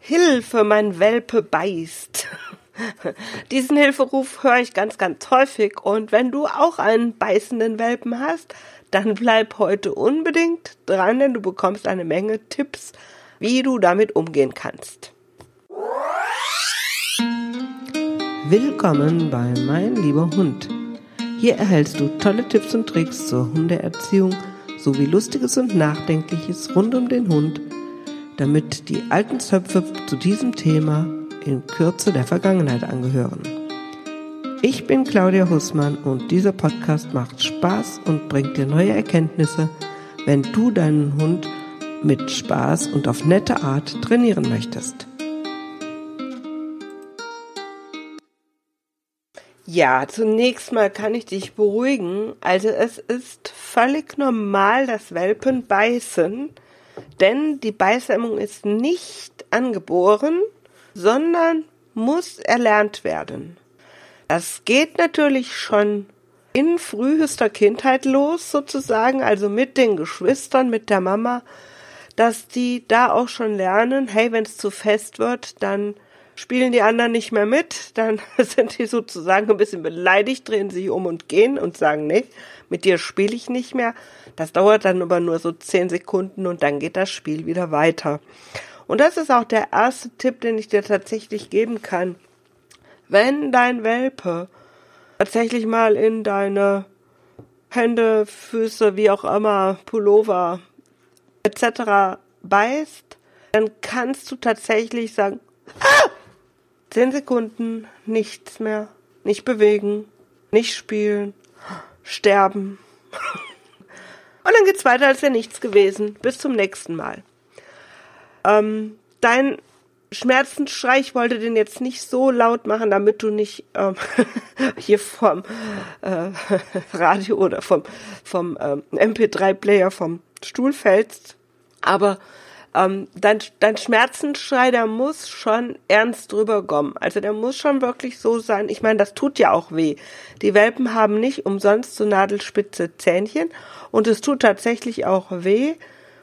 Hilfe, mein Welpe beißt. Diesen Hilferuf höre ich ganz, ganz häufig und wenn du auch einen beißenden Welpen hast, dann bleib heute unbedingt dran, denn du bekommst eine Menge Tipps, wie du damit umgehen kannst. Willkommen bei Mein lieber Hund. Hier erhältst du tolle Tipps und Tricks zur Hundeerziehung sowie Lustiges und Nachdenkliches rund um den Hund, damit die alten Zöpfe zu diesem Thema in Kürze der Vergangenheit angehören. Ich bin Claudia Hussmann und dieser Podcast macht Spaß und bringt dir neue Erkenntnisse, wenn du deinen Hund mit Spaß und auf nette Art trainieren möchtest. Ja, zunächst mal kann ich dich beruhigen. Also es ist völlig normal, dass Welpen beißen, denn die Beißhemmung ist nicht angeboren, sondern muss erlernt werden. Das geht natürlich schon in frühester Kindheit los, sozusagen, also mit den Geschwistern, mit der Mama, dass die da auch schon lernen, hey, wenn es zu fest wird, dann spielen die anderen nicht mehr mit, dann sind die sozusagen ein bisschen beleidigt, drehen sich um und gehen und sagen, nee, mit dir spiele ich nicht mehr. Das dauert dann aber nur so zehn Sekunden und dann geht das Spiel wieder weiter. Und das ist auch der erste Tipp, den ich dir tatsächlich geben kann. Wenn dein Welpe tatsächlich mal in deine Hände, Füße, wie auch immer, Pullover etc. beißt, dann kannst du tatsächlich sagen, ah! zehn Sekunden, nichts mehr, nicht bewegen, nicht spielen, sterben. Und dann geht's weiter, als wäre nichts gewesen. Bis zum nächsten Mal. Ähm, dein Schmerzensschrei, ich wollte den jetzt nicht so laut machen, damit du nicht ähm, hier vom äh, Radio oder vom, vom ähm, MP3-Player vom Stuhl fällst. Aber ähm, dein, dein Schmerzensschrei, der muss schon ernst drüber kommen. Also der muss schon wirklich so sein. Ich meine, das tut ja auch weh. Die Welpen haben nicht umsonst so nadelspitze Zähnchen und es tut tatsächlich auch weh.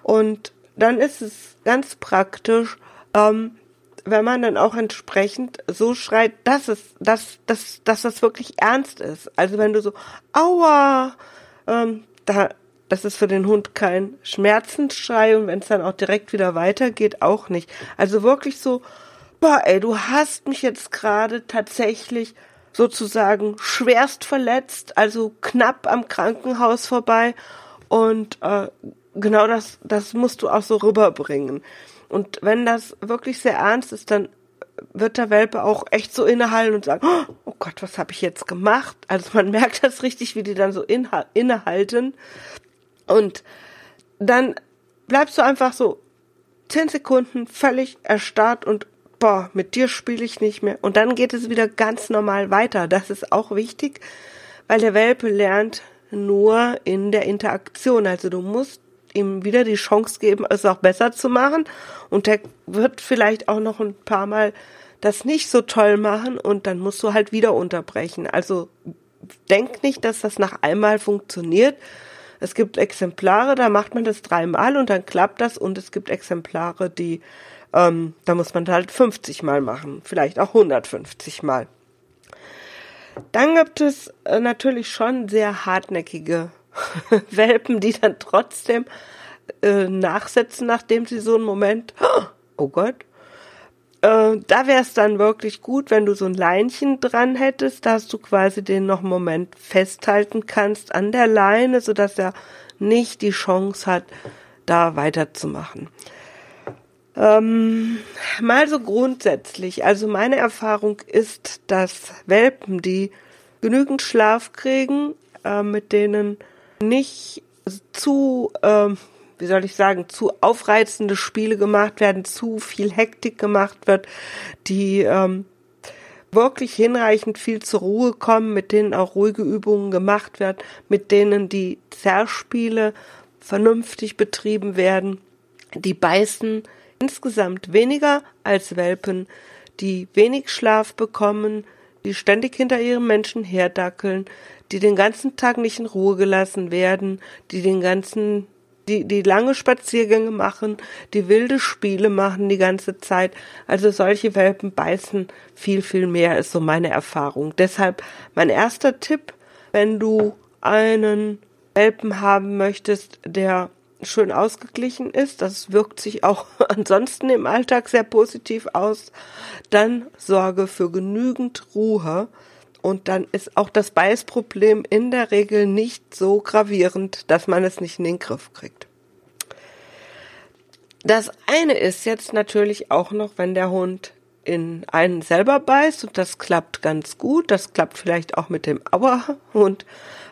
Und dann ist es ganz praktisch, ähm, wenn man dann auch entsprechend so schreit, dass es, dass, dass, dass das wirklich ernst ist. Also wenn du so, aua, ähm, da, das ist für den Hund kein Schmerzensschrei und wenn es dann auch direkt wieder weitergeht, auch nicht. Also wirklich so, boah, ey, du hast mich jetzt gerade tatsächlich sozusagen schwerst verletzt, also knapp am Krankenhaus vorbei und äh, genau das, das musst du auch so rüberbringen. Und wenn das wirklich sehr ernst ist, dann wird der Welpe auch echt so innehalten und sagen, oh Gott, was habe ich jetzt gemacht? Also man merkt das richtig, wie die dann so innehalten. Und dann bleibst du einfach so zehn Sekunden völlig erstarrt und boah, mit dir spiele ich nicht mehr. Und dann geht es wieder ganz normal weiter. Das ist auch wichtig, weil der Welpe lernt nur in der Interaktion. Also du musst ihm wieder die Chance geben, es auch besser zu machen. Und der wird vielleicht auch noch ein paar Mal das nicht so toll machen und dann musst du halt wieder unterbrechen. Also denk nicht, dass das nach einmal funktioniert. Es gibt Exemplare, da macht man das dreimal und dann klappt das und es gibt Exemplare, die, ähm, da muss man halt 50 Mal machen, vielleicht auch 150 Mal. Dann gibt es äh, natürlich schon sehr hartnäckige Welpen, die dann trotzdem äh, nachsetzen, nachdem sie so einen Moment, oh Gott, äh, da wäre es dann wirklich gut, wenn du so ein Leinchen dran hättest, dass du quasi den noch einen Moment festhalten kannst an der Leine, sodass er nicht die Chance hat, da weiterzumachen. Ähm, mal so grundsätzlich, also meine Erfahrung ist, dass Welpen, die genügend Schlaf kriegen, äh, mit denen nicht zu, äh, wie soll ich sagen, zu aufreizende Spiele gemacht werden, zu viel Hektik gemacht wird, die ähm, wirklich hinreichend viel zur Ruhe kommen, mit denen auch ruhige Übungen gemacht werden, mit denen die Zerspiele vernünftig betrieben werden. Die beißen insgesamt weniger als Welpen, die wenig Schlaf bekommen, die ständig hinter ihrem Menschen herdackeln, die den ganzen Tag nicht in Ruhe gelassen werden, die den ganzen die, die lange Spaziergänge machen, die wilde Spiele machen die ganze Zeit. Also solche Welpen beißen viel, viel mehr, ist so meine Erfahrung. Deshalb mein erster Tipp, wenn du einen Welpen haben möchtest, der schön ausgeglichen ist, das wirkt sich auch ansonsten im Alltag sehr positiv aus, dann sorge für genügend Ruhe und dann ist auch das Beißproblem in der Regel nicht so gravierend, dass man es nicht in den Griff kriegt. Das eine ist jetzt natürlich auch noch, wenn der Hund in einen selber beißt und das klappt ganz gut. Das klappt vielleicht auch mit dem Aua und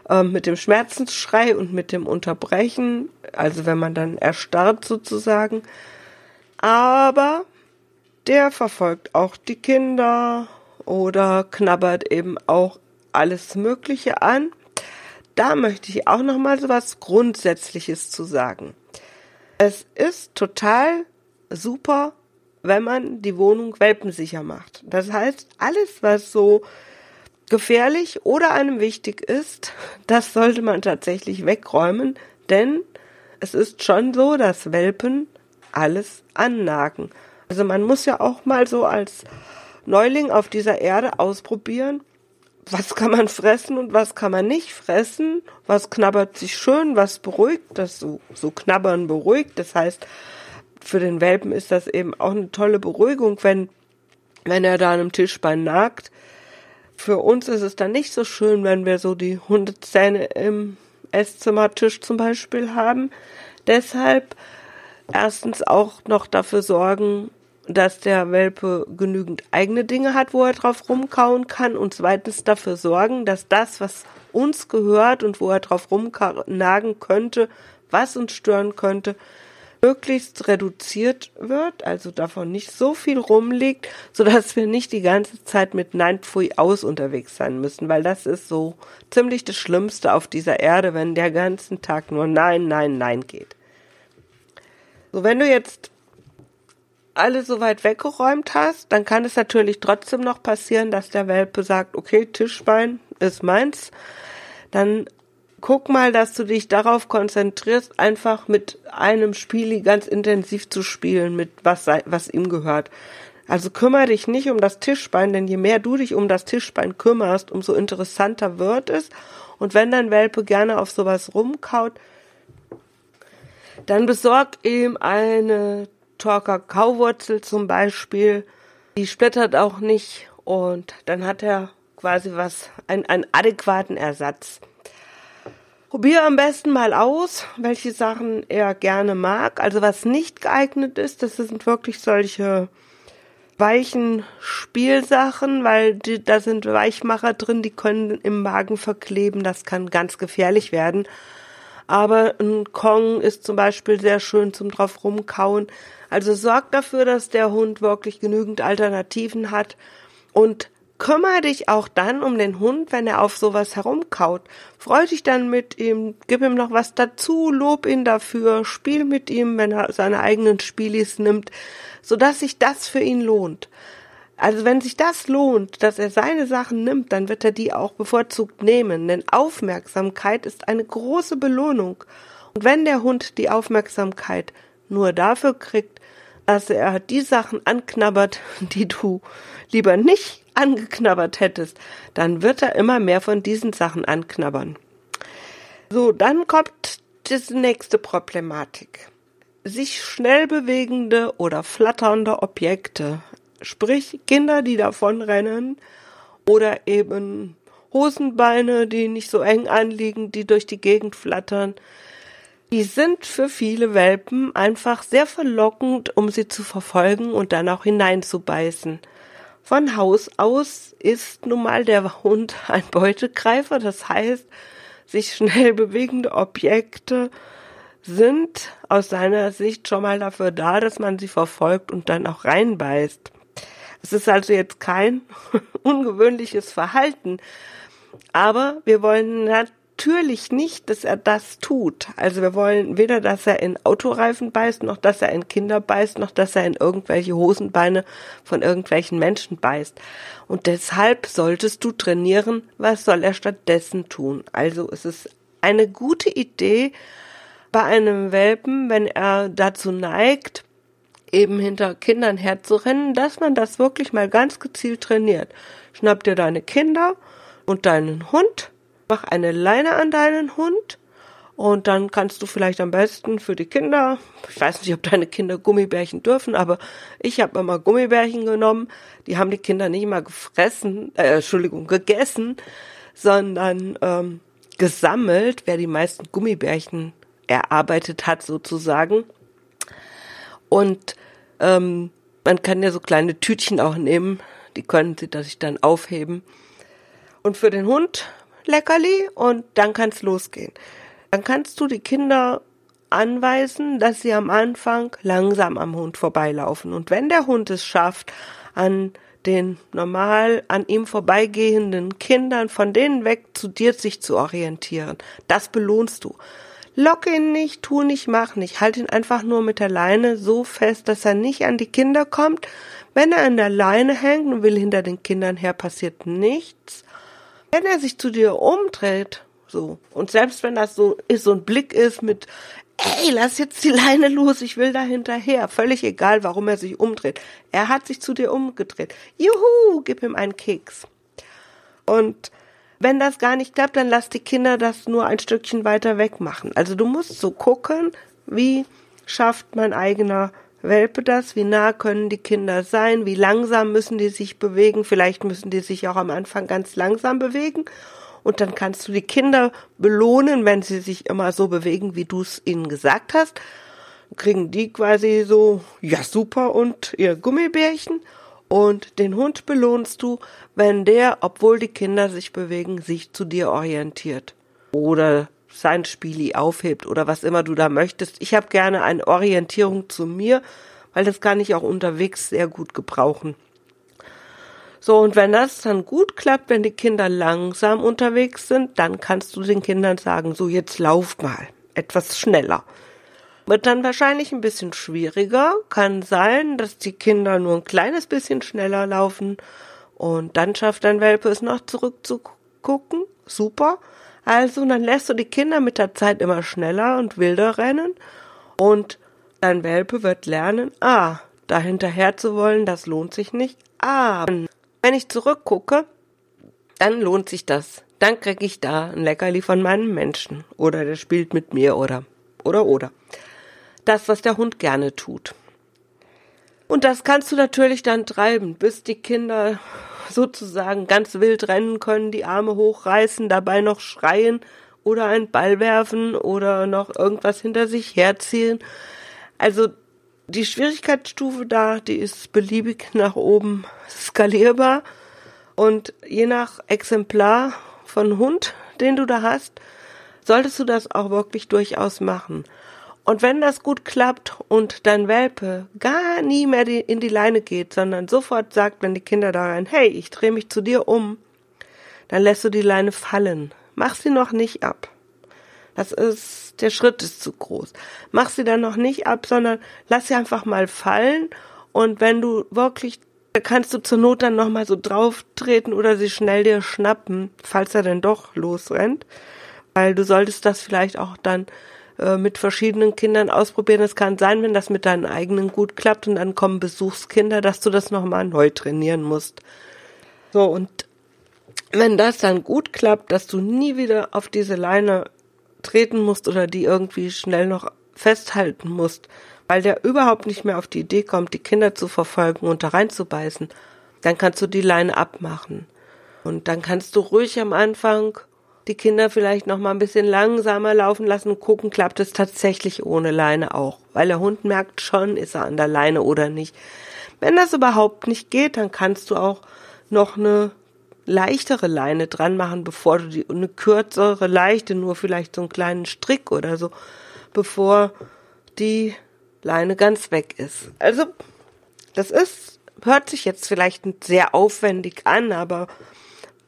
äh, mit dem Schmerzensschrei und mit dem Unterbrechen, also wenn man dann erstarrt sozusagen. Aber der verfolgt auch die Kinder oder knabbert eben auch alles Mögliche an. Da möchte ich auch noch mal so was Grundsätzliches zu sagen. Es ist total super, wenn man die Wohnung welpensicher macht. Das heißt, alles, was so gefährlich oder einem wichtig ist, das sollte man tatsächlich wegräumen, denn es ist schon so, dass Welpen alles annagen. Also man muss ja auch mal so als Neuling auf dieser Erde ausprobieren, was kann man fressen und was kann man nicht fressen, was knabbert sich schön, was beruhigt, das so, so knabbern beruhigt. Das heißt, für den Welpen ist das eben auch eine tolle Beruhigung, wenn, wenn er da an einem Tischbein nagt. Für uns ist es dann nicht so schön, wenn wir so die Hundezähne im Esszimmertisch zum Beispiel haben. Deshalb erstens auch noch dafür sorgen, dass der Welpe genügend eigene Dinge hat, wo er drauf rumkauen kann und zweitens dafür sorgen, dass das, was uns gehört und wo er drauf rumnagen könnte, was uns stören könnte, möglichst reduziert wird, also davon nicht so viel rumliegt, so dass wir nicht die ganze Zeit mit Nein Pfui aus unterwegs sein müssen, weil das ist so ziemlich das Schlimmste auf dieser Erde, wenn der ganzen Tag nur Nein, Nein, Nein geht. So, wenn du jetzt alles soweit weggeräumt hast, dann kann es natürlich trotzdem noch passieren, dass der Welpe sagt, okay, Tischbein ist meins. Dann guck mal, dass du dich darauf konzentrierst, einfach mit einem Spieli ganz intensiv zu spielen, mit was, was ihm gehört. Also kümmere dich nicht um das Tischbein, denn je mehr du dich um das Tischbein kümmerst, umso interessanter wird es. Und wenn dein Welpe gerne auf sowas rumkaut, dann besorg ihm eine Torker Kauwurzel zum Beispiel, die splittert auch nicht und dann hat er quasi was, ein, einen adäquaten Ersatz. Probier am besten mal aus, welche Sachen er gerne mag. Also was nicht geeignet ist, das sind wirklich solche weichen Spielsachen, weil die, da sind Weichmacher drin, die können im Magen verkleben. Das kann ganz gefährlich werden. Aber ein Kong ist zum Beispiel sehr schön zum drauf rumkauen. Also sorg dafür, dass der Hund wirklich genügend Alternativen hat und kümmere dich auch dann um den Hund, wenn er auf sowas herumkaut. Freu dich dann mit ihm, gib ihm noch was dazu, lob ihn dafür, spiel mit ihm, wenn er seine eigenen Spielis nimmt, sodass sich das für ihn lohnt. Also wenn sich das lohnt, dass er seine Sachen nimmt, dann wird er die auch bevorzugt nehmen, denn Aufmerksamkeit ist eine große Belohnung. Und wenn der Hund die Aufmerksamkeit nur dafür kriegt, dass er die Sachen anknabbert, die du lieber nicht angeknabbert hättest, dann wird er immer mehr von diesen Sachen anknabbern. So, dann kommt die nächste Problematik. Sich schnell bewegende oder flatternde Objekte, sprich Kinder, die davonrennen oder eben Hosenbeine, die nicht so eng anliegen, die durch die Gegend flattern, die sind für viele Welpen einfach sehr verlockend, um sie zu verfolgen und dann auch hineinzubeißen. Von Haus aus ist nun mal der Hund ein Beutegreifer, das heißt, sich schnell bewegende Objekte sind aus seiner Sicht schon mal dafür da, dass man sie verfolgt und dann auch reinbeißt. Es ist also jetzt kein ungewöhnliches Verhalten, aber wir wollen natürlich nicht, dass er das tut. Also wir wollen weder, dass er in Autoreifen beißt, noch dass er in Kinder beißt, noch dass er in irgendwelche Hosenbeine von irgendwelchen Menschen beißt. Und deshalb solltest du trainieren, was soll er stattdessen tun. Also es ist eine gute Idee, bei einem Welpen, wenn er dazu neigt, eben hinter Kindern herzurennen, dass man das wirklich mal ganz gezielt trainiert. Schnapp dir deine Kinder und deinen Hund, mach eine Leine an deinen Hund und dann kannst du vielleicht am besten für die Kinder, ich weiß nicht, ob deine Kinder Gummibärchen dürfen, aber ich habe immer Gummibärchen genommen. Die haben die Kinder nicht mal gefressen, äh, Entschuldigung, gegessen, sondern ähm, gesammelt, wer die meisten Gummibärchen erarbeitet hat sozusagen. Und ähm, man kann ja so kleine Tütchen auch nehmen, die können sie sich dann aufheben. Und für den Hund Leckerli und dann kann's losgehen dann kannst du die Kinder anweisen, dass sie am Anfang langsam am Hund vorbeilaufen. Und wenn der Hund es schafft, an den normal an ihm vorbeigehenden Kindern von denen weg zu dir sich zu orientieren, das belohnst du. Lock ihn nicht, tu nicht, mach nicht. Halt ihn einfach nur mit der Leine so fest, dass er nicht an die Kinder kommt. Wenn er an der Leine hängt und will hinter den Kindern her, passiert nichts. Wenn er sich zu dir umdreht so. Und selbst wenn das so ist, so ein Blick ist mit, ey, lass jetzt die Leine los, ich will da hinterher. Völlig egal, warum er sich umdreht. Er hat sich zu dir umgedreht. Juhu, gib ihm einen Keks. Und wenn das gar nicht klappt, dann lass die Kinder das nur ein Stückchen weiter weg machen. Also du musst so gucken, wie schafft mein eigener Welpe das, wie nah können die Kinder sein, wie langsam müssen die sich bewegen, vielleicht müssen die sich auch am Anfang ganz langsam bewegen und dann kannst du die Kinder belohnen, wenn sie sich immer so bewegen, wie du es ihnen gesagt hast. Kriegen die quasi so, ja super, und ihr Gummibärchen. Und den Hund belohnst du, wenn der, obwohl die Kinder sich bewegen, sich zu dir orientiert. Oder sein Spieli aufhebt oder was immer du da möchtest. Ich habe gerne eine Orientierung zu mir, weil das kann ich auch unterwegs sehr gut gebrauchen. So, und wenn das dann gut klappt, wenn die Kinder langsam unterwegs sind, dann kannst du den Kindern sagen, so jetzt lauft mal, etwas schneller. Wird dann wahrscheinlich ein bisschen schwieriger, kann sein, dass die Kinder nur ein kleines bisschen schneller laufen und dann schafft dein Welpe es noch zurückzugucken. Super. Also, dann lässt du die Kinder mit der Zeit immer schneller und wilder rennen und dein Welpe wird lernen, ah, da hinterher zu wollen, das lohnt sich nicht. Ah, wenn ich zurückgucke, dann lohnt sich das. Dann krieg ich da ein Leckerli von meinem Menschen. Oder der spielt mit mir oder, oder, oder. Das, was der Hund gerne tut. Und das kannst du natürlich dann treiben, bis die Kinder sozusagen ganz wild rennen können, die Arme hochreißen, dabei noch schreien oder einen Ball werfen oder noch irgendwas hinter sich herziehen. Also die Schwierigkeitsstufe da, die ist beliebig nach oben skalierbar und je nach Exemplar von Hund, den du da hast, solltest du das auch wirklich durchaus machen. Und wenn das gut klappt und dein Welpe gar nie mehr in die Leine geht, sondern sofort sagt, wenn die Kinder da rein, hey, ich drehe mich zu dir um, dann lässt du die Leine fallen. Mach sie noch nicht ab. Das ist, der Schritt ist zu groß. Mach sie dann noch nicht ab, sondern lass sie einfach mal fallen. Und wenn du wirklich, kannst du zur Not dann nochmal so drauf treten oder sie schnell dir schnappen, falls er denn doch losrennt. Weil du solltest das vielleicht auch dann äh, mit verschiedenen Kindern ausprobieren. Es kann sein, wenn das mit deinen eigenen gut klappt und dann kommen Besuchskinder, dass du das nochmal neu trainieren musst. So, und wenn das dann gut klappt, dass du nie wieder auf diese Leine treten musst oder die irgendwie schnell noch festhalten musst, weil der überhaupt nicht mehr auf die Idee kommt, die Kinder zu verfolgen und da reinzubeißen, dann kannst du die Leine abmachen. Und dann kannst du ruhig am Anfang die Kinder vielleicht noch mal ein bisschen langsamer laufen lassen und gucken, klappt es tatsächlich ohne Leine auch. Weil der Hund merkt schon, ist er an der Leine oder nicht. Wenn das überhaupt nicht geht, dann kannst du auch noch eine leichtere Leine dran machen, bevor du die, eine kürzere, leichte, nur vielleicht so einen kleinen Strick oder so, bevor die Leine ganz weg ist. Also, das ist, hört sich jetzt vielleicht sehr aufwendig an, aber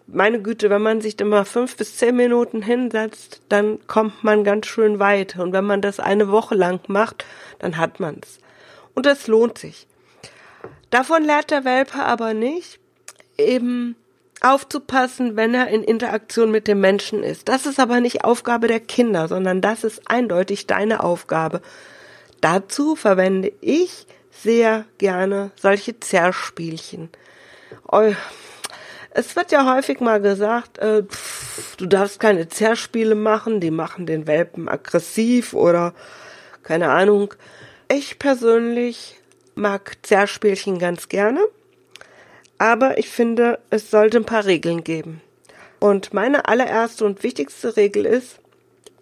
meine Güte, wenn man sich immer fünf bis zehn Minuten hinsetzt, dann kommt man ganz schön weit. Und wenn man das eine Woche lang macht, dann hat man's. Und das lohnt sich. Davon lernt der Welpe aber nicht, eben aufzupassen, wenn er in Interaktion mit dem Menschen ist. Das ist aber nicht Aufgabe der Kinder, sondern das ist eindeutig deine Aufgabe. Dazu verwende ich sehr gerne solche Zerspielchen. Es wird ja häufig mal gesagt, äh, pff, du darfst keine Zerspiele machen, die machen den Welpen aggressiv oder keine Ahnung. Ich persönlich mag Zerspielchen ganz gerne, aber ich finde, es sollte ein paar Regeln geben. Und meine allererste und wichtigste Regel ist,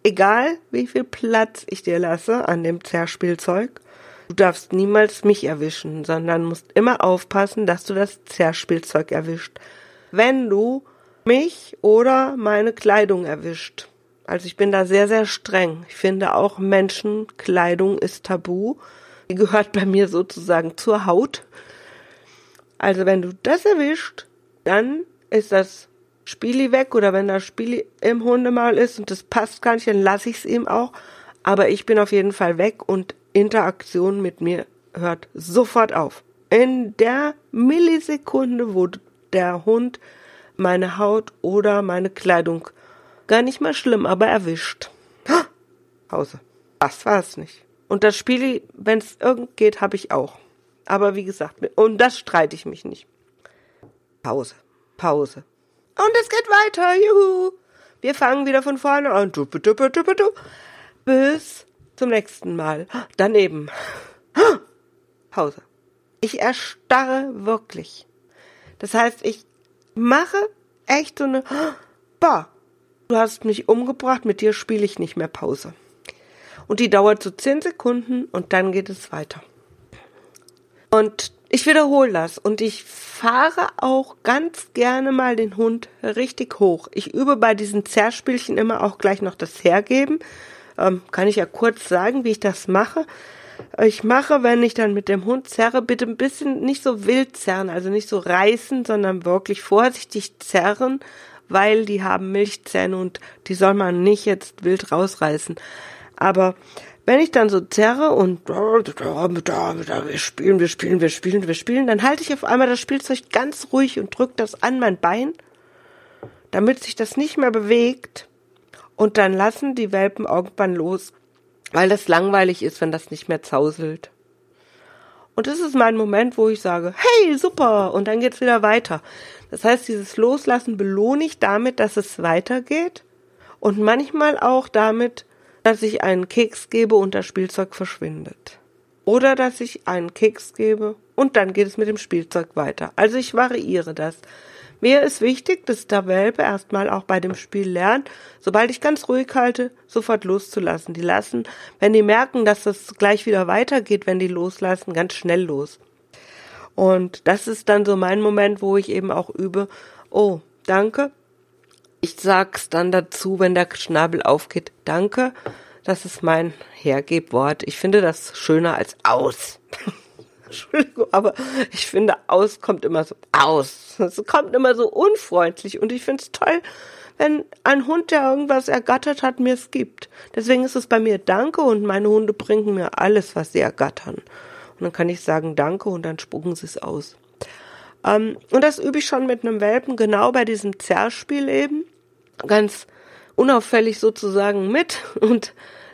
egal wie viel Platz ich dir lasse an dem Zerspielzeug, du darfst niemals mich erwischen, sondern musst immer aufpassen, dass du das Zerspielzeug erwischt. Wenn du mich oder meine Kleidung erwischt. Also ich bin da sehr, sehr streng. Ich finde auch Menschenkleidung ist tabu. Die gehört bei mir sozusagen zur Haut. Also wenn du das erwischt, dann ist das Spieli weg oder wenn das Spieli im Hundemal ist und das passt gar nicht, dann lasse ich es ihm auch. Aber ich bin auf jeden Fall weg und Interaktion mit mir hört sofort auf. In der Millisekunde, wo der Hund meine Haut oder meine Kleidung gar nicht mal schlimm, aber erwischt. Pause. Das war es nicht. Und das Spiel, wenn es irgend geht, habe ich auch. Aber wie gesagt, und das streite ich mich nicht. Pause. Pause. Und es geht weiter. Juhu. Wir fangen wieder von vorne an. Bis zum nächsten Mal. Daneben. Pause. Ich erstarre wirklich. Das heißt, ich mache echt so eine, bah, du hast mich umgebracht, mit dir spiele ich nicht mehr Pause. Und die dauert so zehn Sekunden und dann geht es weiter. Und ich wiederhole das und ich fahre auch ganz gerne mal den Hund richtig hoch. Ich übe bei diesen Zerspielchen immer auch gleich noch das Hergeben. Ähm, kann ich ja kurz sagen, wie ich das mache. Ich mache, wenn ich dann mit dem Hund zerre, bitte ein bisschen nicht so wild zerren, also nicht so reißen, sondern wirklich vorsichtig zerren, weil die haben Milchzähne und die soll man nicht jetzt wild rausreißen. Aber wenn ich dann so zerre und wir spielen, wir spielen, wir spielen, wir spielen, dann halte ich auf einmal das Spielzeug ganz ruhig und drücke das an mein Bein, damit sich das nicht mehr bewegt. Und dann lassen die Welpen irgendwann los, weil das langweilig ist, wenn das nicht mehr zauselt. Und das ist mein Moment, wo ich sage, hey, super, und dann geht's wieder weiter. Das heißt, dieses Loslassen belohne ich damit, dass es weitergeht und manchmal auch damit, dass ich einen Keks gebe und das Spielzeug verschwindet. Oder dass ich einen Keks gebe und dann geht es mit dem Spielzeug weiter. Also ich variiere das. Mir ist wichtig, dass der Welpe erstmal auch bei dem Spiel lernt, sobald ich ganz ruhig halte, sofort loszulassen. Die lassen, wenn die merken, dass das gleich wieder weitergeht, wenn die loslassen, ganz schnell los. Und das ist dann so mein Moment, wo ich eben auch übe, oh, danke, ich sag's dann dazu, wenn der Schnabel aufgeht. Danke, das ist mein Hergebwort. Ich finde das schöner als aus. Entschuldigung, aber ich finde aus kommt immer so aus. Es kommt immer so unfreundlich und ich finde es toll, wenn ein Hund, der irgendwas ergattert hat, mir es gibt. Deswegen ist es bei mir Danke und meine Hunde bringen mir alles, was sie ergattern. Und dann kann ich sagen Danke und dann spucken sie es aus. Ähm, und das übe ich schon mit einem Welpen, genau bei diesem Zerspiel eben ganz unauffällig sozusagen mit und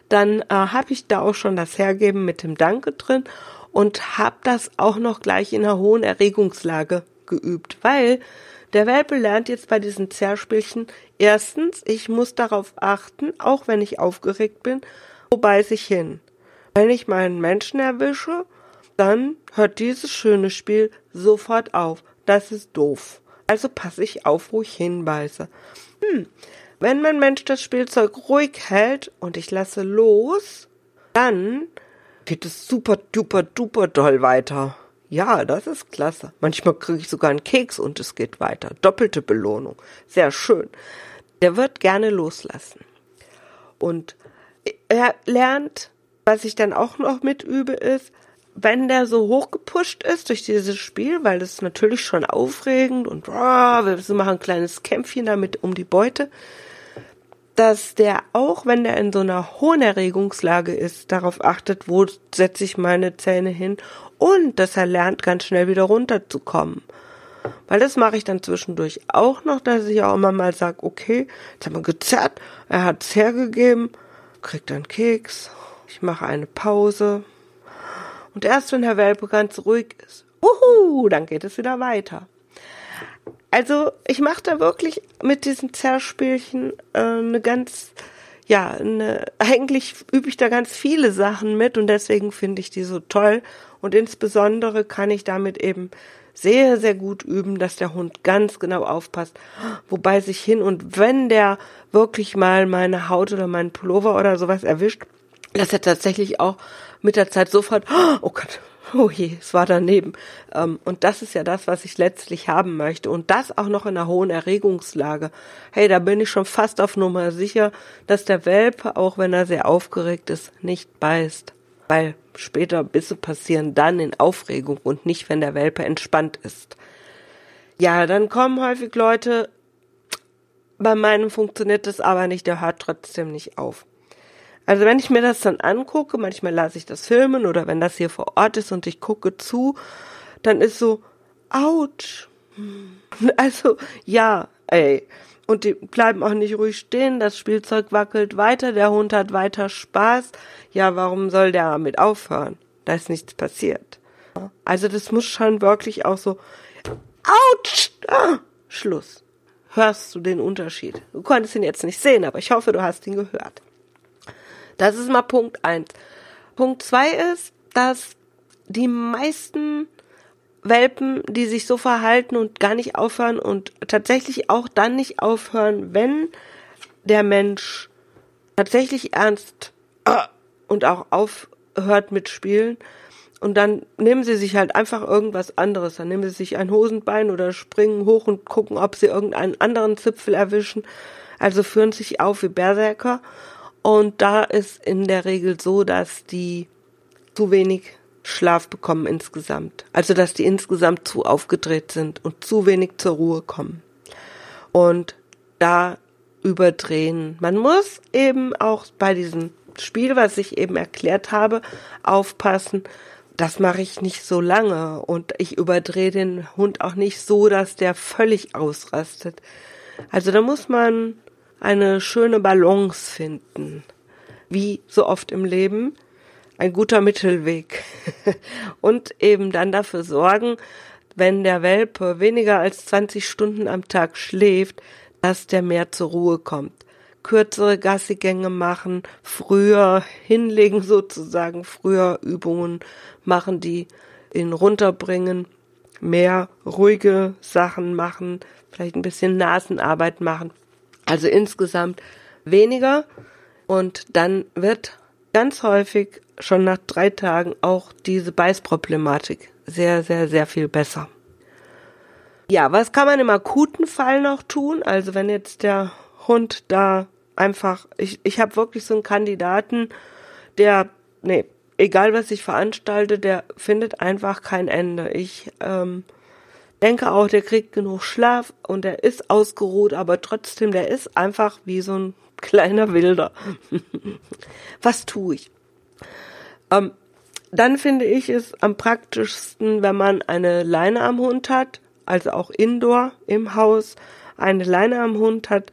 dann äh, habe ich da auch schon das Hergeben mit dem Danke drin und habe das auch noch gleich in einer hohen Erregungslage geübt, weil der Welpe lernt jetzt bei diesen Zerspielchen erstens, ich muss darauf achten, auch wenn ich aufgeregt bin, wo beiß ich hin. Wenn ich meinen Menschen erwische, dann hört dieses schöne Spiel sofort auf. Das ist doof. Also passe ich auf, wo ich hinbeiße hm, wenn mein Mensch das Spielzeug ruhig hält und ich lasse los, dann geht es super duper duper doll weiter. Ja, das ist klasse. Manchmal kriege ich sogar einen Keks und es geht weiter. Doppelte Belohnung. Sehr schön. Der wird gerne loslassen. Und er lernt, was ich dann auch noch mitübe, ist, wenn der so hochgepusht ist durch dieses Spiel, weil das ist natürlich schon aufregend und oh, wir machen ein kleines Kämpfchen damit um die Beute, dass der auch, wenn der in so einer hohen Erregungslage ist, darauf achtet, wo setze ich meine Zähne hin und dass er lernt, ganz schnell wieder runterzukommen. Weil das mache ich dann zwischendurch auch noch, dass ich auch immer mal sage, okay, jetzt haben wir gezerrt, er hat's hergegeben, kriegt einen Keks, ich mache eine Pause. Und erst wenn Herr Welpe ganz ruhig ist, uhu, dann geht es wieder weiter. Also ich mache da wirklich mit diesen Zerrspielchen äh, eine ganz, ja, eine, eigentlich übe ich da ganz viele Sachen mit und deswegen finde ich die so toll. Und insbesondere kann ich damit eben sehr, sehr gut üben, dass der Hund ganz genau aufpasst, wobei sich hin und wenn der wirklich mal meine Haut oder meinen Pullover oder sowas erwischt, dass er tatsächlich auch mit der Zeit sofort, oh Gott, oh je, es war daneben. Ähm, und das ist ja das, was ich letztlich haben möchte. Und das auch noch in einer hohen Erregungslage. Hey, da bin ich schon fast auf Nummer sicher, dass der Welpe, auch wenn er sehr aufgeregt ist, nicht beißt. Weil später Bisse passieren dann in Aufregung und nicht, wenn der Welpe entspannt ist. Ja, dann kommen häufig Leute, bei meinem funktioniert das aber nicht, der hört trotzdem nicht auf. Also wenn ich mir das dann angucke, manchmal lasse ich das filmen oder wenn das hier vor Ort ist und ich gucke zu, dann ist so, ouch. Also ja, ey. Und die bleiben auch nicht ruhig stehen, das Spielzeug wackelt weiter, der Hund hat weiter Spaß. Ja, warum soll der damit aufhören? Da ist nichts passiert. Also das muss schon wirklich auch so, ouch, ah, Schluss. Hörst du den Unterschied? Du konntest ihn jetzt nicht sehen, aber ich hoffe, du hast ihn gehört. Das ist mal Punkt eins. Punkt zwei ist, dass die meisten Welpen, die sich so verhalten und gar nicht aufhören und tatsächlich auch dann nicht aufhören, wenn der Mensch tatsächlich ernst äh, und auch aufhört mit Spielen. Und dann nehmen sie sich halt einfach irgendwas anderes. Dann nehmen sie sich ein Hosenbein oder springen hoch und gucken, ob sie irgendeinen anderen Zipfel erwischen. Also führen sich auf wie Berserker und da ist in der Regel so, dass die zu wenig Schlaf bekommen insgesamt. Also dass die insgesamt zu aufgedreht sind und zu wenig zur Ruhe kommen. Und da überdrehen. Man muss eben auch bei diesem Spiel, was ich eben erklärt habe, aufpassen. Das mache ich nicht so lange und ich überdrehe den Hund auch nicht so, dass der völlig ausrastet. Also da muss man eine schöne Balance finden. Wie so oft im Leben, ein guter Mittelweg. Und eben dann dafür sorgen, wenn der Welpe weniger als 20 Stunden am Tag schläft, dass der mehr zur Ruhe kommt. Kürzere Gassigänge machen, früher hinlegen sozusagen, früher Übungen machen, die ihn runterbringen, mehr ruhige Sachen machen, vielleicht ein bisschen Nasenarbeit machen. Also insgesamt weniger und dann wird ganz häufig schon nach drei Tagen auch diese Beißproblematik sehr, sehr, sehr viel besser. Ja, was kann man im akuten Fall noch tun? Also wenn jetzt der Hund da einfach, ich, ich habe wirklich so einen Kandidaten, der, nee, egal was ich veranstalte, der findet einfach kein Ende. Ich ähm, denke auch, der kriegt genug Schlaf und der ist ausgeruht, aber trotzdem, der ist einfach wie so ein kleiner Wilder. Was tue ich? Ähm, dann finde ich es am praktischsten, wenn man eine Leine am Hund hat, also auch indoor im Haus, eine Leine am Hund hat.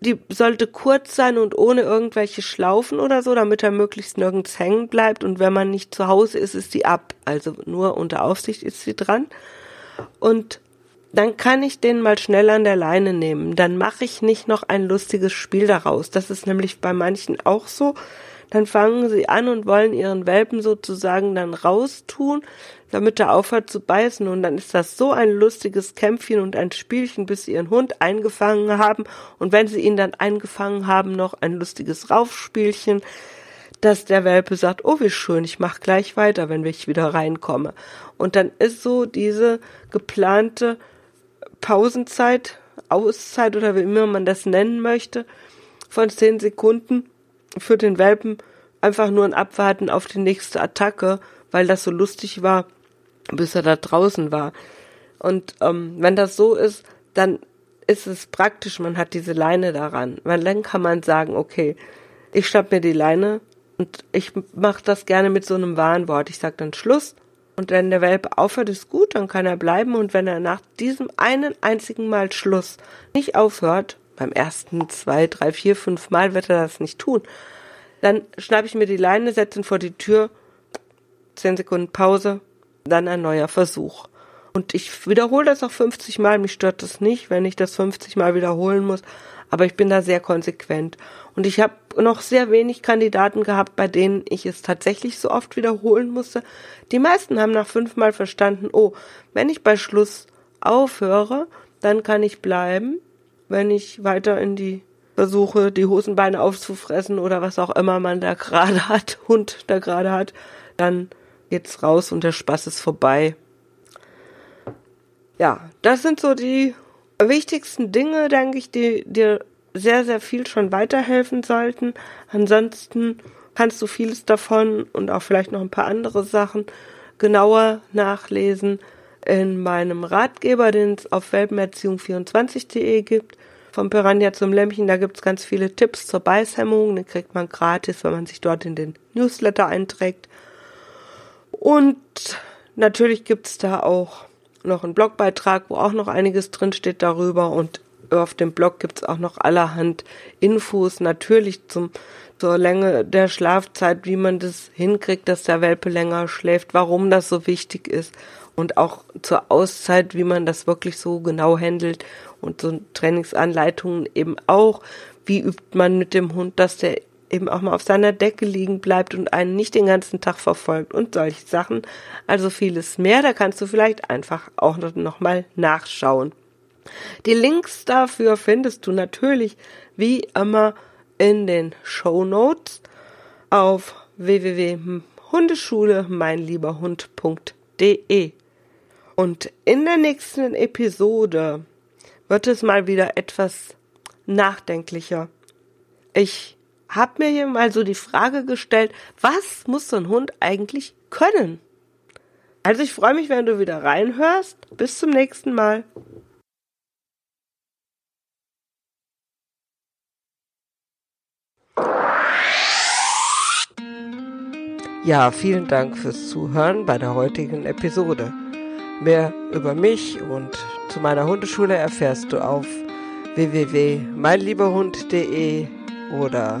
Die sollte kurz sein und ohne irgendwelche Schlaufen oder so, damit er möglichst nirgends hängen bleibt. Und wenn man nicht zu Hause ist, ist die ab. Also nur unter Aufsicht ist sie dran. Und dann kann ich den mal schnell an der Leine nehmen. Dann mache ich nicht noch ein lustiges Spiel daraus. Das ist nämlich bei manchen auch so. Dann fangen sie an und wollen ihren Welpen sozusagen dann raustun, damit er aufhört zu beißen. Und dann ist das so ein lustiges Kämpfchen und ein Spielchen, bis sie ihren Hund eingefangen haben. Und wenn sie ihn dann eingefangen haben, noch ein lustiges Raufspielchen dass der Welpe sagt, oh wie schön, ich mach gleich weiter, wenn ich wieder reinkomme. Und dann ist so diese geplante Pausenzeit, Auszeit oder wie immer man das nennen möchte, von zehn Sekunden für den Welpen einfach nur ein Abwarten auf die nächste Attacke, weil das so lustig war, bis er da draußen war. Und ähm, wenn das so ist, dann ist es praktisch, man hat diese Leine daran. Weil dann kann man sagen, okay, ich schnapp mir die Leine, und ich mache das gerne mit so einem Warnwort. Ich sage dann Schluss Und wenn der Welpe aufhört, ist gut, dann kann er bleiben. Und wenn er nach diesem einen einzigen Mal Schluss nicht aufhört, beim ersten zwei, drei, vier, fünf Mal wird er das nicht tun, dann schnappe ich mir die Leine, setze ihn vor die Tür, zehn Sekunden Pause, dann ein neuer Versuch. Und ich wiederhole das auch 50 Mal. Mich stört das nicht, wenn ich das 50 Mal wiederholen muss. Aber ich bin da sehr konsequent. Und ich habe noch sehr wenig Kandidaten gehabt, bei denen ich es tatsächlich so oft wiederholen musste. Die meisten haben nach fünfmal verstanden, oh, wenn ich bei Schluss aufhöre, dann kann ich bleiben. Wenn ich weiter in die versuche, die Hosenbeine aufzufressen oder was auch immer man da gerade hat, Hund da gerade hat, dann geht's raus und der Spaß ist vorbei. Ja, das sind so die wichtigsten Dinge, denke ich, die dir sehr, sehr viel schon weiterhelfen sollten. Ansonsten kannst du vieles davon und auch vielleicht noch ein paar andere Sachen genauer nachlesen in meinem Ratgeber, den es auf welpenerziehung24.de gibt. Vom Piranha zum Lämmchen, da gibt's ganz viele Tipps zur Beißhemmung. Den kriegt man gratis, wenn man sich dort in den Newsletter einträgt. Und natürlich gibt's da auch noch einen Blogbeitrag, wo auch noch einiges drinsteht darüber. Und auf dem Blog gibt's auch noch allerhand Infos, natürlich zum, zur Länge der Schlafzeit, wie man das hinkriegt, dass der Welpe länger schläft, warum das so wichtig ist. Und auch zur Auszeit, wie man das wirklich so genau handelt. Und so Trainingsanleitungen eben auch, wie übt man mit dem Hund, dass der eben auch mal auf seiner Decke liegen bleibt und einen nicht den ganzen Tag verfolgt und solche Sachen. Also vieles mehr. Da kannst du vielleicht einfach auch noch mal nachschauen. Die Links dafür findest du natürlich wie immer in den Show Notes auf www.hundeschule meinlieberhund.de. Und in der nächsten Episode wird es mal wieder etwas nachdenklicher. Ich habe mir hier mal so die Frage gestellt, was muss so ein Hund eigentlich können? Also ich freue mich, wenn du wieder reinhörst. Bis zum nächsten Mal. Ja, vielen Dank fürs Zuhören bei der heutigen Episode. Mehr über mich und zu meiner Hundeschule erfährst du auf www.meinlieberhund.de oder